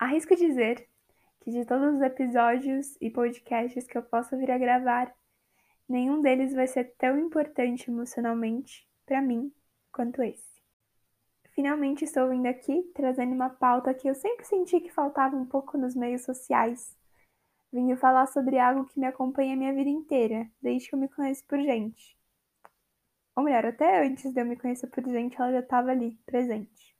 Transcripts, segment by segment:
Arrisco dizer que de todos os episódios e podcasts que eu possa vir a gravar, nenhum deles vai ser tão importante emocionalmente para mim quanto esse. Finalmente estou vindo aqui trazendo uma pauta que eu sempre senti que faltava um pouco nos meios sociais. Vindo falar sobre algo que me acompanha a minha vida inteira, desde que eu me conheço por gente. Ou melhor, até antes de eu me conhecer por gente, ela já estava ali, presente.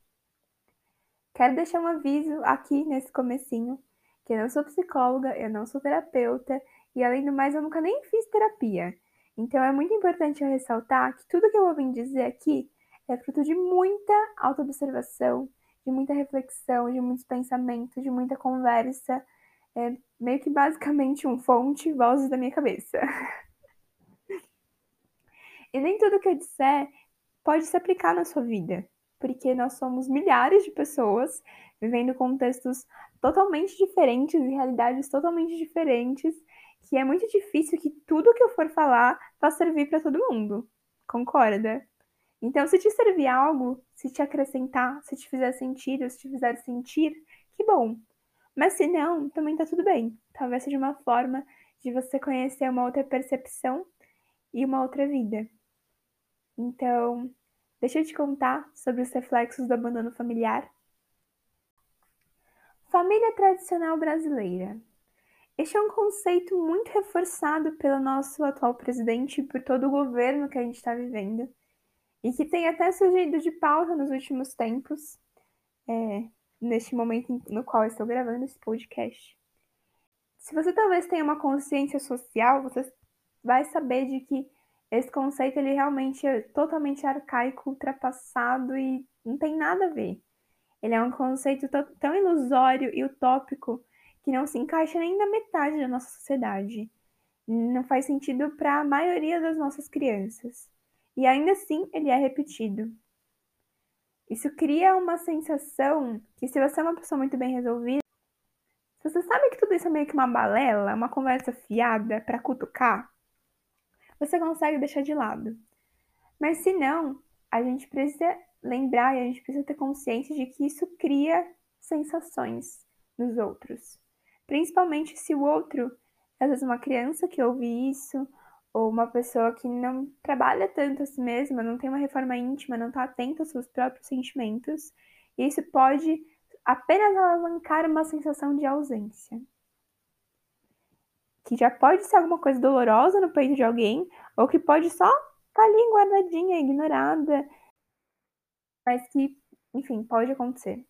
Quero deixar um aviso aqui nesse comecinho, que eu não sou psicóloga, eu não sou terapeuta, e além do mais, eu nunca nem fiz terapia. Então é muito importante eu ressaltar que tudo que eu vou vir dizer aqui é fruto de muita autoobservação, de muita reflexão, de muitos pensamentos, de muita conversa. É meio que basicamente um fonte, vozes da minha cabeça. e nem tudo que eu disser pode se aplicar na sua vida, porque nós somos milhares de pessoas vivendo contextos totalmente diferentes e realidades totalmente diferentes, que é muito difícil que tudo que eu for falar vá servir para todo mundo. Concorda? Então, se te servir algo, se te acrescentar, se te fizer sentido, se te fizer sentir, que bom. Mas se não, também tá tudo bem. Talvez seja uma forma de você conhecer uma outra percepção e uma outra vida. Então, deixa eu te contar sobre os reflexos do abandono familiar. Família tradicional brasileira. Este é um conceito muito reforçado pelo nosso atual presidente e por todo o governo que a gente está vivendo e que tem até surgido de pauta nos últimos tempos, é, neste momento no qual estou gravando esse podcast. Se você talvez tenha uma consciência social, você vai saber de que esse conceito ele realmente é totalmente arcaico, ultrapassado e não tem nada a ver. Ele é um conceito tão ilusório e utópico que não se encaixa nem na metade da nossa sociedade. Não faz sentido para a maioria das nossas crianças e ainda assim ele é repetido. Isso cria uma sensação que, se você é uma pessoa muito bem resolvida, se você sabe que tudo isso é meio que uma balela, uma conversa fiada para cutucar, você consegue deixar de lado. Mas se não, a gente precisa lembrar e a gente precisa ter consciência de que isso cria sensações nos outros. Principalmente se o outro, às vezes uma criança que ouve isso, ou uma pessoa que não trabalha tanto a si mesma, não tem uma reforma íntima, não está atenta aos seus próprios sentimentos, e isso pode apenas alavancar uma sensação de ausência. Que já pode ser alguma coisa dolorosa no peito de alguém, ou que pode só estar tá ali guardadinha, ignorada, mas que, enfim, pode acontecer.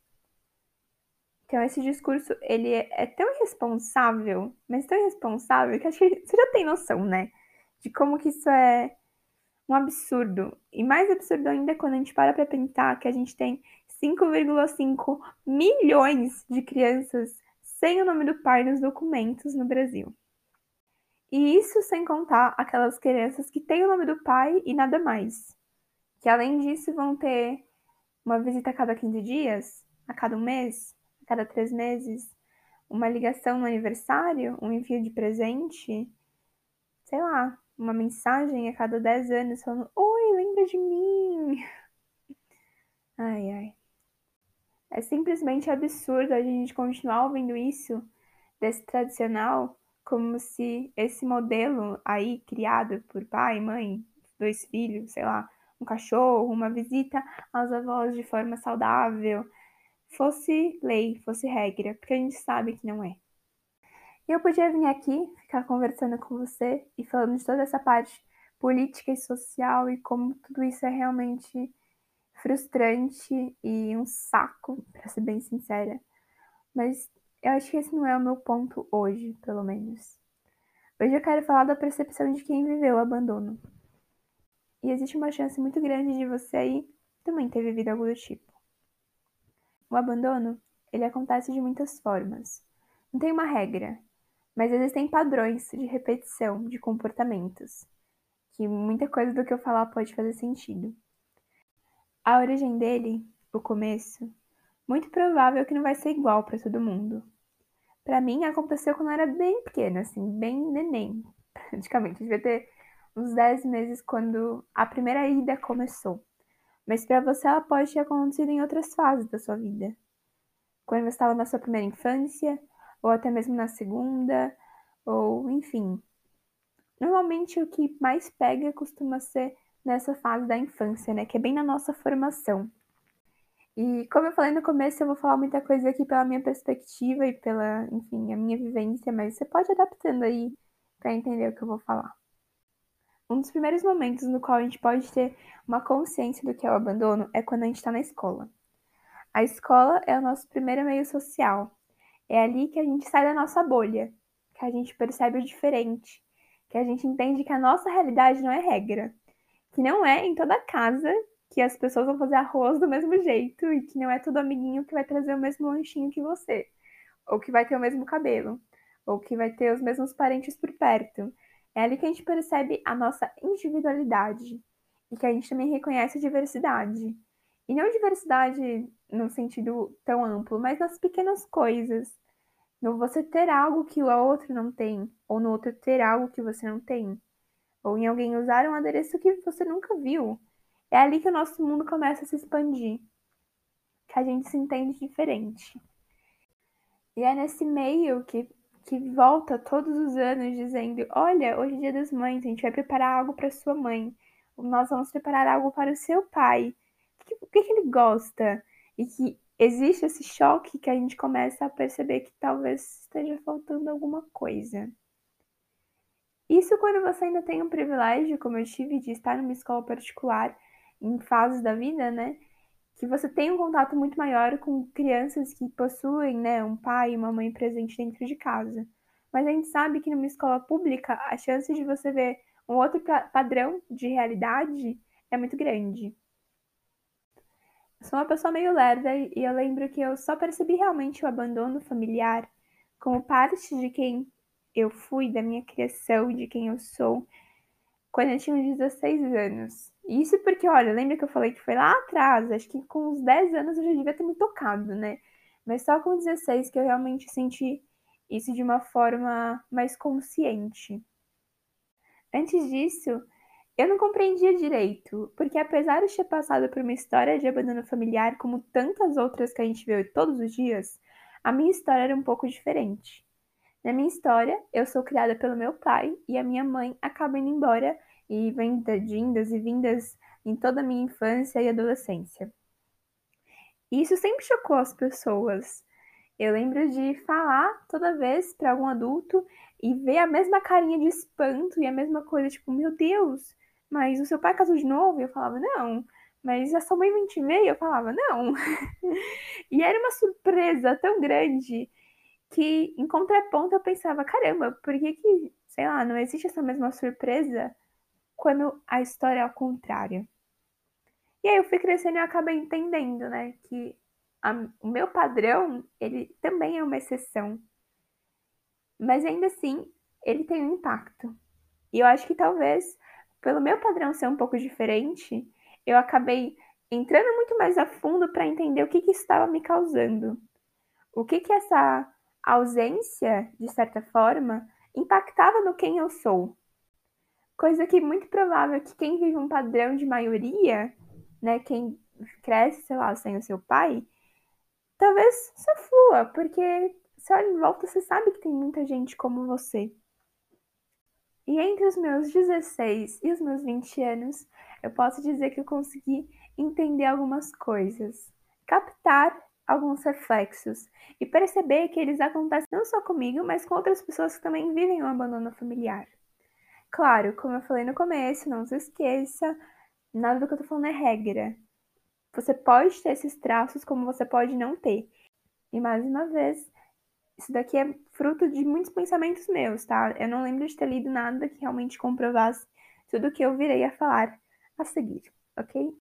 Então, esse discurso, ele é, é tão irresponsável, mas tão irresponsável, que acho que você já tem noção, né? de como que isso é um absurdo. E mais absurdo ainda é quando a gente para para pensar que a gente tem 5,5 milhões de crianças sem o nome do pai nos documentos no Brasil. E isso sem contar aquelas crianças que têm o nome do pai e nada mais. Que além disso vão ter uma visita a cada 15 dias, a cada um mês, a cada três meses, uma ligação no aniversário, um envio de presente, sei lá, uma mensagem a cada 10 anos falando: Oi, lembra de mim? Ai, ai. É simplesmente absurdo a gente continuar ouvindo isso desse tradicional como se esse modelo aí criado por pai, mãe, dois filhos, sei lá, um cachorro, uma visita aos avós de forma saudável, fosse lei, fosse regra, porque a gente sabe que não é. Eu podia vir aqui, ficar conversando com você e falando de toda essa parte política e social e como tudo isso é realmente frustrante e um saco, para ser bem sincera. Mas eu acho que esse não é o meu ponto hoje, pelo menos. Hoje eu quero falar da percepção de quem viveu o abandono. E existe uma chance muito grande de você aí também ter vivido algo do tipo. O abandono, ele acontece de muitas formas. Não tem uma regra, mas existem padrões de repetição de comportamentos, que muita coisa do que eu falar pode fazer sentido. A origem dele, o começo, muito provável que não vai ser igual para todo mundo. Para mim, aconteceu quando eu era bem pequena, assim, bem neném, praticamente. Eu devia ter uns 10 meses quando a primeira ida começou. Mas para você, ela pode ter acontecido em outras fases da sua vida. quando você estava na sua primeira infância, ou até mesmo na segunda, ou enfim. Normalmente o que mais pega costuma ser nessa fase da infância, né? Que é bem na nossa formação. E como eu falei no começo, eu vou falar muita coisa aqui pela minha perspectiva e pela, enfim, a minha vivência, mas você pode adaptando aí para entender o que eu vou falar. Um dos primeiros momentos no qual a gente pode ter uma consciência do que é o abandono é quando a gente está na escola. A escola é o nosso primeiro meio social. É ali que a gente sai da nossa bolha, que a gente percebe o diferente, que a gente entende que a nossa realidade não é regra, que não é em toda casa que as pessoas vão fazer arroz do mesmo jeito e que não é todo amiguinho que vai trazer o mesmo lanchinho que você, ou que vai ter o mesmo cabelo, ou que vai ter os mesmos parentes por perto. É ali que a gente percebe a nossa individualidade e que a gente também reconhece a diversidade. E não diversidade no sentido tão amplo, mas nas pequenas coisas. No você ter algo que o outro não tem, ou no outro ter algo que você não tem, ou em alguém usar um adereço que você nunca viu é ali que o nosso mundo começa a se expandir, que a gente se entende diferente. E é nesse meio que, que volta todos os anos dizendo: Olha, hoje é dia das mães, a gente vai preparar algo para sua mãe, nós vamos preparar algo para o seu pai. O que, o que, ele gosta? E que existe esse choque que a gente começa a perceber que talvez esteja faltando alguma coisa. Isso quando você ainda tem um privilégio, como eu tive, de estar numa escola particular em fases da vida, né? Que você tem um contato muito maior com crianças que possuem, né, um pai e uma mãe presente dentro de casa. Mas a gente sabe que numa escola pública a chance de você ver um outro padrão de realidade é muito grande. Eu sou uma pessoa meio lerda e eu lembro que eu só percebi realmente o abandono familiar como parte de quem eu fui, da minha criação, de quem eu sou, quando eu tinha uns 16 anos. Isso porque, olha, lembra que eu falei que foi lá atrás, acho que com uns 10 anos eu já devia ter me tocado, né? Mas só com 16 que eu realmente senti isso de uma forma mais consciente. Antes disso, eu não compreendia direito, porque apesar de ter passado por uma história de abandono familiar como tantas outras que a gente vê todos os dias, a minha história era um pouco diferente. Na minha história, eu sou criada pelo meu pai e a minha mãe acaba indo embora e vem de indas e vindas em toda a minha infância e adolescência. E isso sempre chocou as pessoas. Eu lembro de falar toda vez para algum adulto e ver a mesma carinha de espanto e a mesma coisa, tipo, meu Deus, mas o seu pai casou de novo? E eu falava, não. Mas a sua mãe ver? E eu falava, não. e era uma surpresa tão grande que em contraponto eu pensava, caramba, por que que, sei lá, não existe essa mesma surpresa quando a história é ao contrário? E aí eu fui crescendo e eu acabei entendendo, né, que a, o meu padrão, ele também é uma exceção. Mas ainda assim, ele tem um impacto. E eu acho que talvez, pelo meu padrão ser um pouco diferente, eu acabei entrando muito mais a fundo para entender o que, que estava me causando. O que que essa ausência, de certa forma, impactava no quem eu sou. Coisa que é muito provável que quem vive um padrão de maioria, né, quem cresce, sei lá, sem o seu pai, talvez só flua, porque você olha em volta, você sabe que tem muita gente como você. E entre os meus 16 e os meus 20 anos, eu posso dizer que eu consegui entender algumas coisas, captar alguns reflexos e perceber que eles acontecem não só comigo, mas com outras pessoas que também vivem o um abandono familiar. Claro, como eu falei no começo, não se esqueça, nada do que eu tô falando é regra. Você pode ter esses traços como você pode não ter. E mais uma vez, isso daqui é fruto de muitos pensamentos meus, tá? Eu não lembro de ter lido nada que realmente comprovasse tudo o que eu virei a falar a seguir, ok?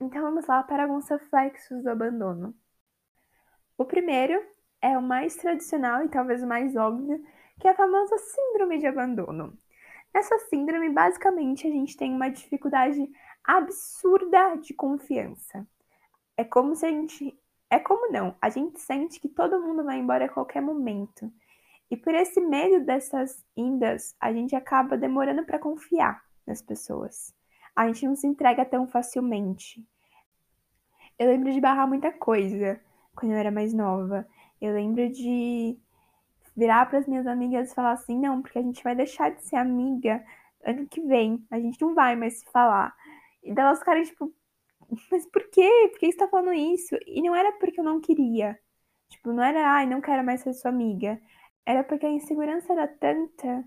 Então vamos lá para alguns reflexos do abandono. O primeiro é o mais tradicional e talvez o mais óbvio, que é a famosa síndrome de abandono. Nessa síndrome, basicamente, a gente tem uma dificuldade absurda de confiança. É como se a gente. É como não, a gente sente que todo mundo vai embora a qualquer momento. E por esse medo dessas indas, a gente acaba demorando para confiar nas pessoas. A gente não se entrega tão facilmente. Eu lembro de barrar muita coisa quando eu era mais nova. Eu lembro de virar para as minhas amigas e falar assim: não, porque a gente vai deixar de ser amiga ano que vem, a gente não vai mais se falar. E delas ficarem tipo, mas por quê? Por que você tá falando isso? E não era porque eu não queria. Tipo, não era, ai, não quero mais ser sua amiga. Era porque a insegurança era tanta,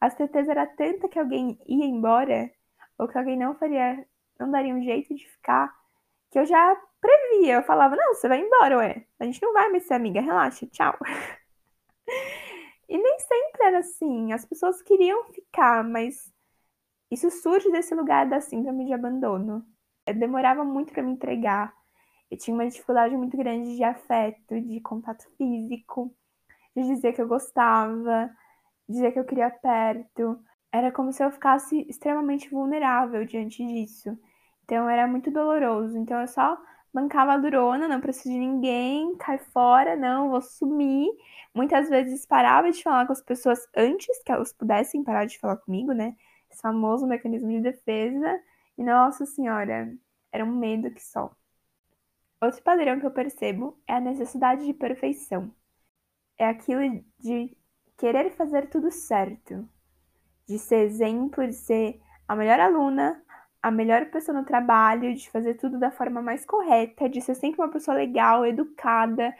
a certeza era tanta que alguém ia embora, ou que alguém não faria, não daria um jeito de ficar, que eu já previa. Eu falava, não, você vai embora, ué. A gente não vai mais ser amiga, relaxa, tchau. e nem sempre era assim. As pessoas queriam ficar, mas isso surge desse lugar da síndrome de abandono. Eu demorava muito para me entregar. Eu tinha uma dificuldade muito grande de afeto, de contato físico, de dizer que eu gostava, dizer que eu queria perto. Era como se eu ficasse extremamente vulnerável diante disso. Então era muito doloroso. Então eu só bancava durona, não preciso de ninguém, cai fora, não, vou sumir. Muitas vezes parava de falar com as pessoas antes que elas pudessem parar de falar comigo, né? Esse famoso mecanismo de defesa. E nossa senhora, era um medo que só. Outro padrão que eu percebo é a necessidade de perfeição. É aquilo de querer fazer tudo certo, de ser exemplo, de ser a melhor aluna, a melhor pessoa no trabalho, de fazer tudo da forma mais correta, de ser sempre uma pessoa legal, educada,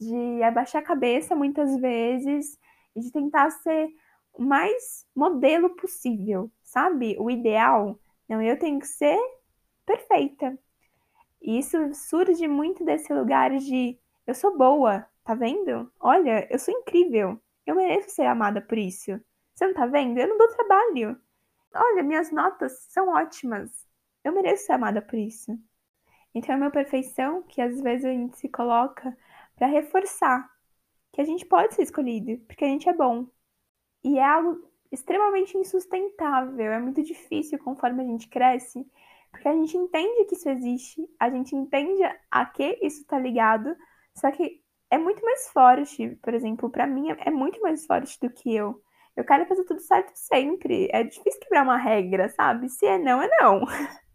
de abaixar a cabeça muitas vezes e de tentar ser o mais modelo possível, sabe? O ideal. Não, eu tenho que ser perfeita. E isso surge muito desse lugar de eu sou boa, tá vendo? Olha, eu sou incrível. Eu mereço ser amada por isso. Você não tá vendo? Eu não dou trabalho. Olha, minhas notas são ótimas. Eu mereço ser amada por isso. Então é uma perfeição que às vezes a gente se coloca para reforçar que a gente pode ser escolhido, porque a gente é bom. E é algo extremamente insustentável, é muito difícil conforme a gente cresce, porque a gente entende que isso existe, a gente entende a que isso está ligado, só que é muito mais forte, por exemplo, para mim é muito mais forte do que eu. Eu quero fazer tudo certo sempre. É difícil quebrar uma regra, sabe? Se é não, é não.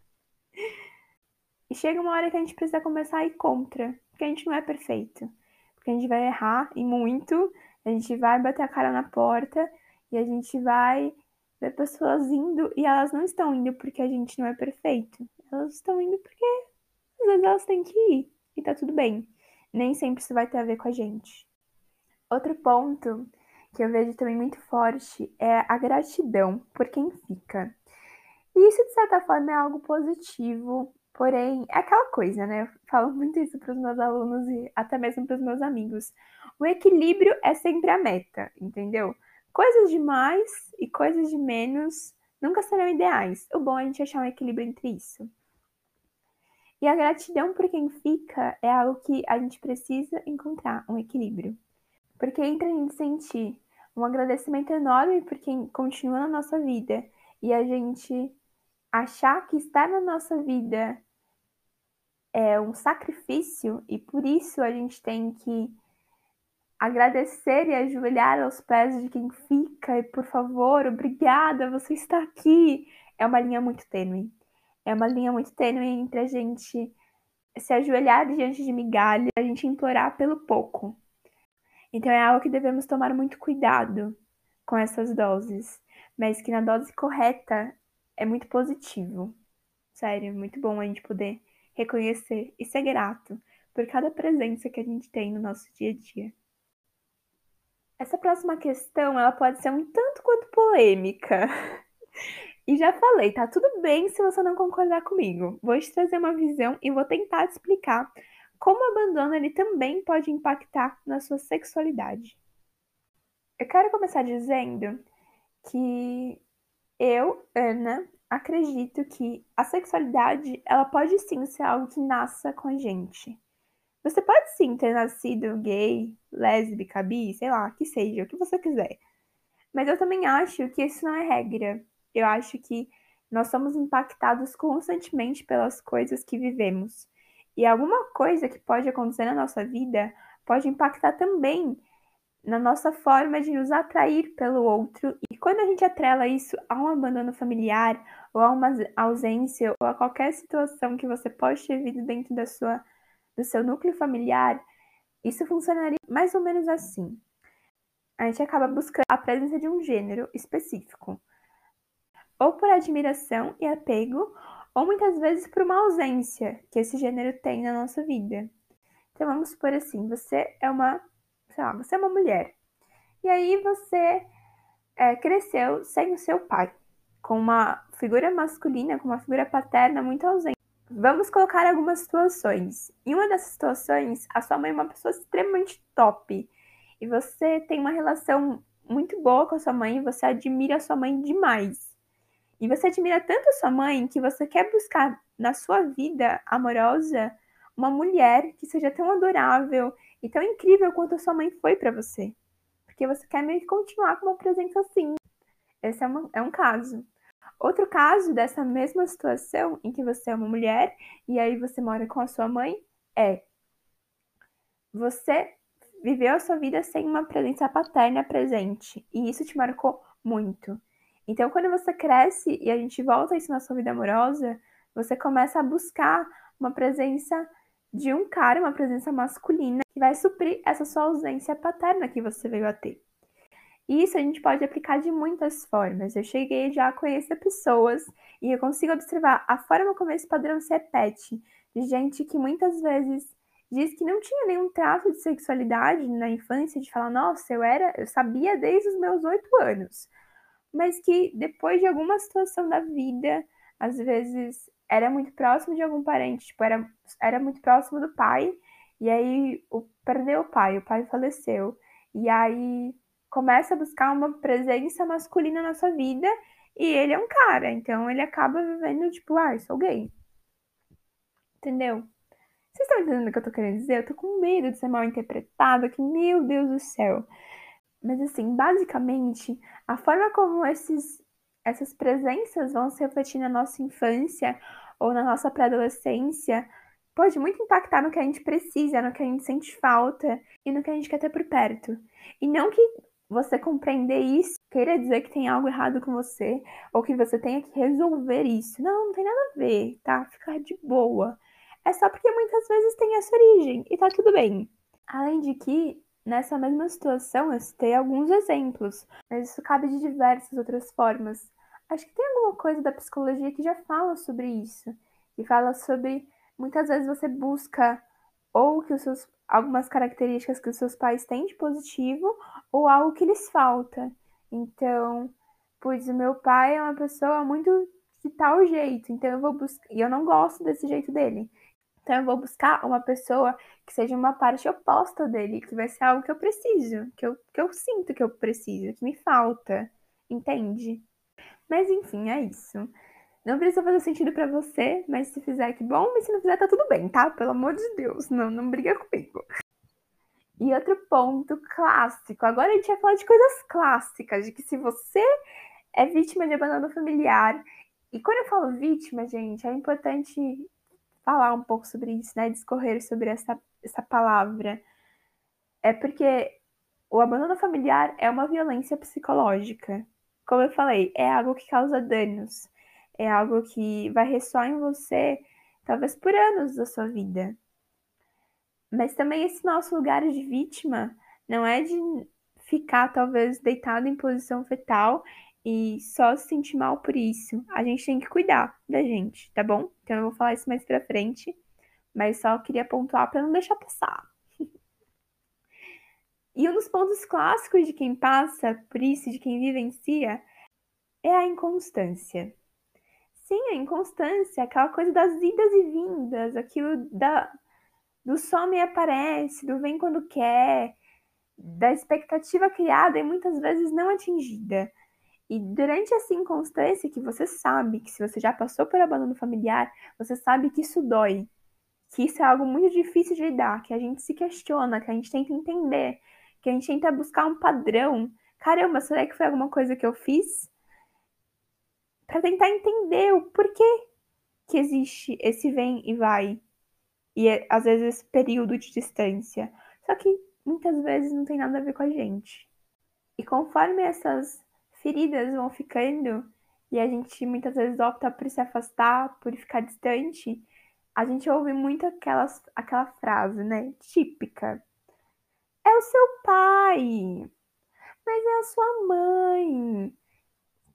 E chega uma hora que a gente precisa começar a ir contra, porque a gente não é perfeito. Porque a gente vai errar e muito, a gente vai bater a cara na porta e a gente vai ver pessoas indo e elas não estão indo porque a gente não é perfeito. Elas estão indo porque às vezes elas têm que ir e tá tudo bem. Nem sempre isso vai ter a ver com a gente. Outro ponto que eu vejo também muito forte é a gratidão por quem fica. E isso, de certa forma, é algo positivo, porém, é aquela coisa, né? Eu falo muito isso para os meus alunos e até mesmo para os meus amigos. O equilíbrio é sempre a meta, entendeu? Coisas de mais e coisas de menos nunca serão ideais. O bom é a gente achar um equilíbrio entre isso. E a gratidão por quem fica é algo que a gente precisa encontrar um equilíbrio. Porque entre a gente sentir um agradecimento enorme por quem continua na nossa vida e a gente achar que estar na nossa vida é um sacrifício e por isso a gente tem que agradecer e ajoelhar aos pés de quem fica e por favor, obrigada, você está aqui. É uma linha muito tênue. É uma linha muito tênue entre a gente se ajoelhar diante de migalha, a gente implorar pelo pouco. Então é algo que devemos tomar muito cuidado com essas doses, mas que na dose correta é muito positivo. Sério, muito bom a gente poder reconhecer e ser grato por cada presença que a gente tem no nosso dia a dia. Essa próxima questão, ela pode ser um tanto quanto polêmica. E já falei, tá tudo bem se você não concordar comigo. Vou te trazer uma visão e vou tentar te explicar como o abandono ele também pode impactar na sua sexualidade. Eu quero começar dizendo que eu, Ana, acredito que a sexualidade ela pode sim ser algo que nasça com a gente. Você pode sim ter nascido gay, lésbica, bi, sei lá, que seja, o que você quiser. Mas eu também acho que isso não é regra. Eu acho que nós somos impactados constantemente pelas coisas que vivemos. E alguma coisa que pode acontecer na nossa vida pode impactar também na nossa forma de nos atrair pelo outro. E quando a gente atrela isso a um abandono familiar, ou a uma ausência, ou a qualquer situação que você pode ter vivido dentro da sua, do seu núcleo familiar, Isso funcionaria mais ou menos assim. A gente acaba buscando a presença de um gênero específico, ou por admiração e apego, ou muitas vezes por uma ausência que esse gênero tem na nossa vida. Então vamos supor assim, você é uma, sei lá, você é uma mulher. E aí você é, cresceu sem o seu pai, com uma figura masculina, com uma figura paterna muito ausente. Vamos colocar algumas situações. Em uma dessas situações, a sua mãe é uma pessoa extremamente top. E você tem uma relação muito boa com a sua mãe, você admira a sua mãe demais. E você admira tanto sua mãe que você quer buscar na sua vida amorosa uma mulher que seja tão adorável e tão incrível quanto a sua mãe foi para você. Porque você quer meio que continuar com uma presença assim. Esse é, uma, é um caso. Outro caso dessa mesma situação em que você é uma mulher e aí você mora com a sua mãe é você viveu a sua vida sem uma presença paterna presente e isso te marcou muito. Então, quando você cresce e a gente volta isso na sua vida amorosa, você começa a buscar uma presença de um cara, uma presença masculina, que vai suprir essa sua ausência paterna que você veio a ter. E isso a gente pode aplicar de muitas formas. Eu cheguei já a conhecer pessoas e eu consigo observar a forma como esse padrão se repete, de gente que muitas vezes diz que não tinha nenhum trato de sexualidade na infância, de falar, nossa, eu era, eu sabia desde os meus oito anos, mas que depois de alguma situação da vida, às vezes era muito próximo de algum parente, tipo, era, era muito próximo do pai, e aí o, perdeu o pai, o pai faleceu. E aí começa a buscar uma presença masculina na sua vida, e ele é um cara, então ele acaba vivendo, tipo, ah, sou gay. Entendeu? Vocês estão entendendo o que eu tô querendo dizer? Eu tô com medo de ser mal interpretada, que meu Deus do céu. Mas assim, basicamente, a forma como esses, essas presenças vão se refletir na nossa infância ou na nossa pré-adolescência pode muito impactar no que a gente precisa, no que a gente sente falta e no que a gente quer ter por perto. E não que você compreender isso queira dizer que tem algo errado com você ou que você tenha que resolver isso. Não, não tem nada a ver, tá? Ficar de boa. É só porque muitas vezes tem essa origem e tá tudo bem. Além de que, nessa mesma situação, eu citei alguns exemplos, mas isso cabe de diversas outras formas. Acho que tem alguma coisa da psicologia que já fala sobre isso. Que fala sobre muitas vezes você busca ou que os seus algumas características que os seus pais têm de positivo ou algo que lhes falta. Então, pois o meu pai é uma pessoa muito de tal jeito, então eu vou buscar, e eu não gosto desse jeito dele. Então eu vou buscar uma pessoa que seja uma parte oposta dele, que vai ser algo que eu preciso, que eu, que eu sinto que eu preciso, que me falta, entende? Mas enfim, é isso. Não precisa fazer sentido para você, mas se fizer, que bom, mas se não fizer, tá tudo bem, tá? Pelo amor de Deus, não, não briga comigo. E outro ponto clássico. Agora a gente vai falar de coisas clássicas, de que se você é vítima de abandono familiar, e quando eu falo vítima, gente, é importante falar um pouco sobre isso, né? Discorrer sobre essa, essa palavra. É porque o abandono familiar é uma violência psicológica como eu falei, é algo que causa danos, é algo que vai ressoar em você, talvez por anos da sua vida. Mas também esse nosso lugar de vítima não é de ficar, talvez, deitado em posição fetal e só se sentir mal por isso. A gente tem que cuidar da gente, tá bom? Então eu vou falar isso mais pra frente, mas só queria pontuar para não deixar passar. E um dos pontos clássicos de quem passa por isso, de quem vivencia, é a inconstância. Sim, a inconstância, aquela coisa das idas e vindas, aquilo da, do some e aparece, do vem quando quer, da expectativa criada e muitas vezes não atingida. E durante essa inconstância, que você sabe que se você já passou por abandono familiar, você sabe que isso dói, que isso é algo muito difícil de lidar, que a gente se questiona, que a gente tenta entender, que a gente tenta buscar um padrão. Caramba, será que foi alguma coisa que eu fiz? Para tentar entender o porquê que existe esse vem e vai. E às vezes esse período de distância. Só que muitas vezes não tem nada a ver com a gente. E conforme essas feridas vão ficando e a gente muitas vezes opta por se afastar, por ficar distante, a gente ouve muito aquelas, aquela frase, né? Típica o seu pai, mas é a sua mãe.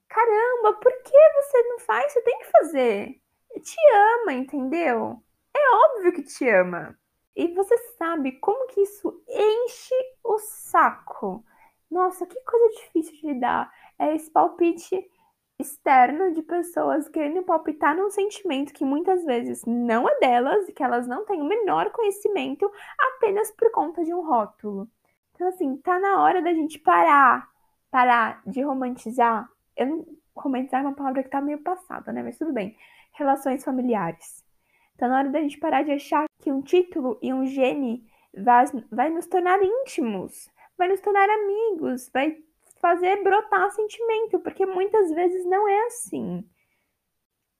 Caramba, por que você não faz? Você tem que fazer. Te ama, entendeu? É óbvio que te ama. E você sabe como que isso enche o saco. Nossa, que coisa difícil de lidar. É esse palpite externo de pessoas querendo palpitar num sentimento que muitas vezes não é delas e que elas não têm o menor conhecimento apenas por conta de um rótulo. Então, assim, tá na hora da gente parar, parar de romantizar. Eu romantizar é uma palavra que tá meio passada, né? Mas tudo bem. Relações familiares. Tá na hora da gente parar de achar que um título e um gene vai, vai nos tornar íntimos, vai nos tornar amigos, vai fazer brotar sentimento, porque muitas vezes não é assim.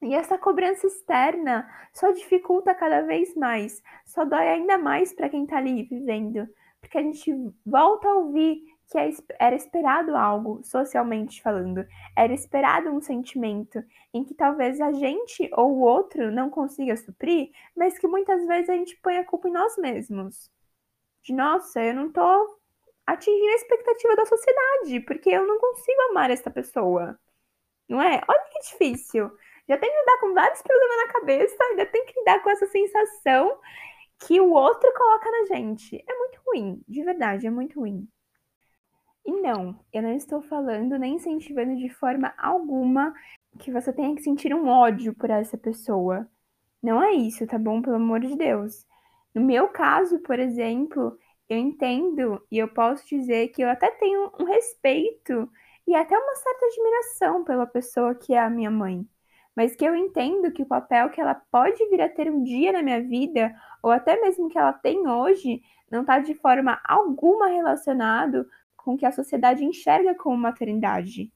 E essa cobrança externa só dificulta cada vez mais, só dói ainda mais para quem está ali vivendo, porque a gente volta a ouvir que é era esperado algo, socialmente falando, era esperado um sentimento em que talvez a gente ou o outro não consiga suprir, mas que muitas vezes a gente põe a culpa em nós mesmos. De nossa, eu não tô atingir a expectativa da sociedade, porque eu não consigo amar essa pessoa. Não é? Olha que difícil. Já tem que lidar com vários problemas na cabeça, ainda tem que lidar com essa sensação que o outro coloca na gente. É muito ruim, de verdade, é muito ruim. E não, eu não estou falando nem incentivando de forma alguma que você tenha que sentir um ódio por essa pessoa. Não é isso, tá bom? Pelo amor de Deus. No meu caso, por exemplo, eu entendo e eu posso dizer que eu até tenho um respeito e até uma certa admiração pela pessoa que é a minha mãe. Mas que eu entendo que o papel que ela pode vir a ter um dia na minha vida, ou até mesmo que ela tem hoje, não está de forma alguma relacionado com o que a sociedade enxerga como maternidade.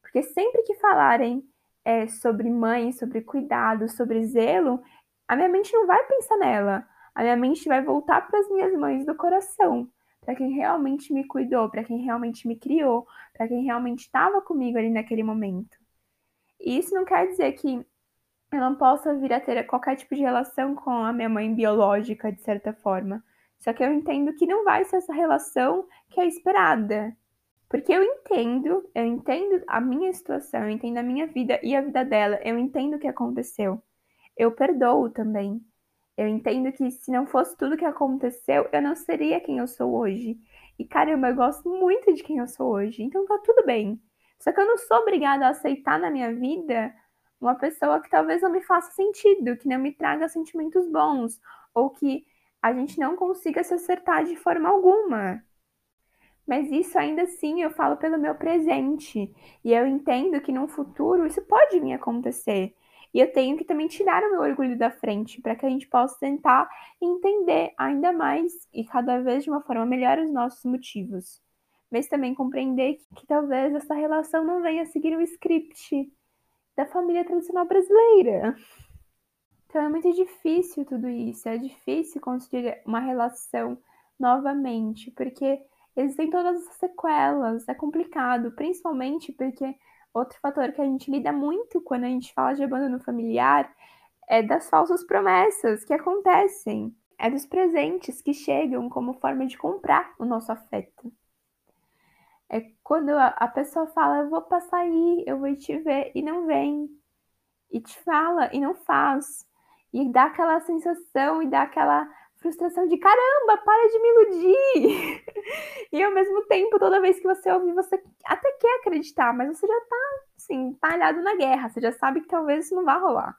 Porque sempre que falarem é, sobre mãe, sobre cuidado, sobre zelo, a minha mente não vai pensar nela a minha mente vai voltar para as minhas mães do coração, para quem realmente me cuidou, para quem realmente me criou, para quem realmente estava comigo ali naquele momento. E isso não quer dizer que eu não possa vir a ter qualquer tipo de relação com a minha mãe biológica, de certa forma. Só que eu entendo que não vai ser essa relação que é esperada. Porque eu entendo, eu entendo a minha situação, eu entendo a minha vida e a vida dela, eu entendo o que aconteceu. Eu perdoo também. Eu entendo que se não fosse tudo que aconteceu, eu não seria quem eu sou hoje. E caramba, eu gosto muito de quem eu sou hoje, então tá tudo bem. Só que eu não sou obrigada a aceitar na minha vida uma pessoa que talvez não me faça sentido, que não me traga sentimentos bons, ou que a gente não consiga se acertar de forma alguma. Mas isso ainda assim eu falo pelo meu presente. E eu entendo que no futuro isso pode a acontecer. E eu tenho que também tirar o meu orgulho da frente para que a gente possa tentar entender ainda mais e cada vez de uma forma melhor os nossos motivos. Mas também compreender que, que talvez essa relação não venha seguir o script da família tradicional brasileira. Então é muito difícil tudo isso, é difícil construir uma relação novamente, porque existem todas essas sequelas, é complicado, principalmente porque Outro fator que a gente lida muito quando a gente fala de abandono familiar é das falsas promessas que acontecem, é dos presentes que chegam como forma de comprar o nosso afeto. É quando a pessoa fala, eu vou passar aí, eu vou te ver, e não vem. E te fala e não faz. E dá aquela sensação e dá aquela frustração de caramba, para de me iludir. e ao mesmo tempo, toda vez que você ouve, você até quer acreditar, mas você já tá, assim, talhado na guerra, você já sabe que talvez isso não vá rolar.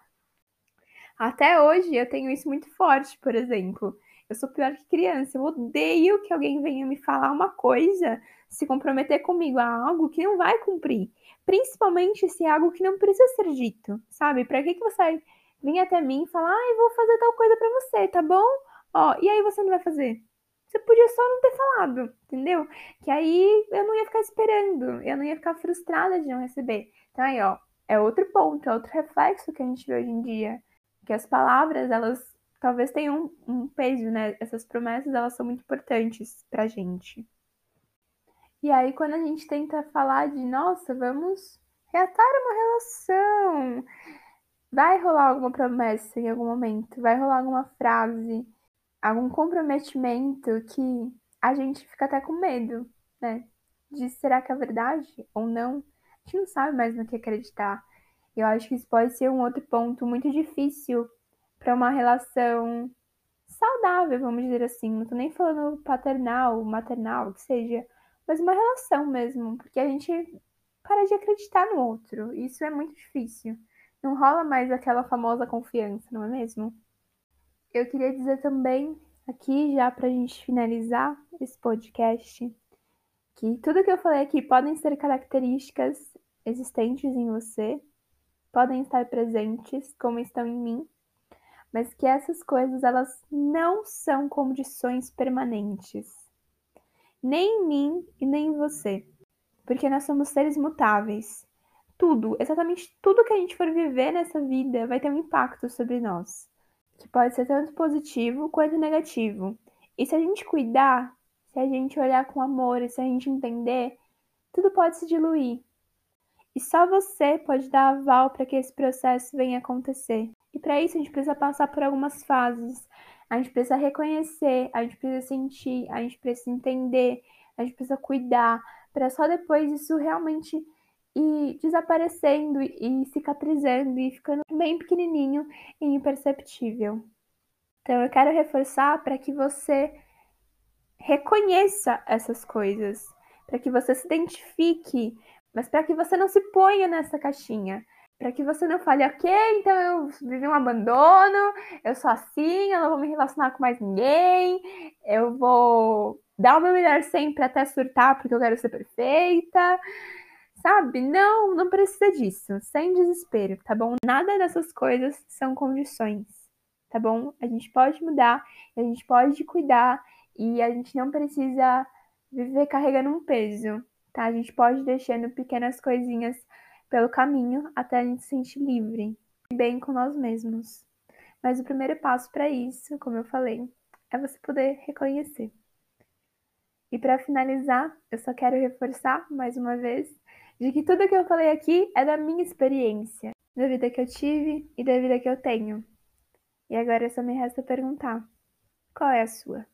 Até hoje eu tenho isso muito forte, por exemplo. Eu sou pior que criança, eu odeio que alguém venha me falar uma coisa, se comprometer comigo a algo que não vai cumprir. Principalmente se é algo que não precisa ser dito, sabe? Pra que, que você vir até mim e falar, ah, eu vou fazer tal coisa pra você, tá bom? Ó, e aí você não vai fazer? Você podia só não ter falado, entendeu? Que aí eu não ia ficar esperando, eu não ia ficar frustrada de não receber. Então aí, ó, é outro ponto, é outro reflexo que a gente vê hoje em dia. Que as palavras, elas talvez tenham um, um peso, né? Essas promessas, elas são muito importantes pra gente. E aí, quando a gente tenta falar de, nossa, vamos reatar uma relação, vai rolar alguma promessa em algum momento, vai rolar alguma frase algum comprometimento que a gente fica até com medo, né? De será que é verdade ou não? A gente não sabe mais no que acreditar. Eu acho que isso pode ser um outro ponto muito difícil para uma relação saudável, vamos dizer assim. Não tô nem falando paternal, maternal, que seja, mas uma relação mesmo, porque a gente para de acreditar no outro. Isso é muito difícil. Não rola mais aquela famosa confiança, não é mesmo? Eu queria dizer também, aqui já para a gente finalizar esse podcast, que tudo que eu falei aqui podem ser características existentes em você, podem estar presentes como estão em mim, mas que essas coisas elas não são condições permanentes, nem em mim e nem em você porque nós somos seres mutáveis. Tudo, exatamente tudo que a gente for viver nessa vida vai ter um impacto sobre nós, que pode ser tanto positivo quanto negativo. E se a gente cuidar, se a gente olhar com amor e se a gente entender, tudo pode se diluir. E só você pode dar aval para que esse processo venha acontecer. E para isso a gente precisa passar por algumas fases. A gente precisa reconhecer, a gente precisa sentir, a gente precisa entender, a gente precisa cuidar, para só depois isso realmente ir desaparecendo e cicatrizando e ficando bem pequenininho e imperceptível. Então eu quero reforçar para que você reconheça essas coisas, para que você se identifique, mas para que você não se ponha nessa caixinha, para que você não fale, ok, então eu vivi um abandono, eu sou assim, eu não vou me relacionar com mais ninguém, eu vou dar o meu melhor sempre até surtar porque eu quero ser perfeita. Sabe? Não, não precisa disso. Sem desespero, tá bom? Nada dessas coisas são condições, tá bom? A gente pode mudar, a gente pode cuidar e a gente não precisa viver carregando um peso, tá? A gente pode deixando pequenas coisinhas pelo caminho até a gente se sentir livre e bem com nós mesmos. Mas o primeiro passo para isso, como eu falei, é você poder reconhecer. E para finalizar, eu só quero reforçar mais uma vez de que tudo que eu falei aqui é da minha experiência, da vida que eu tive e da vida que eu tenho. E agora só me resta perguntar: qual é a sua?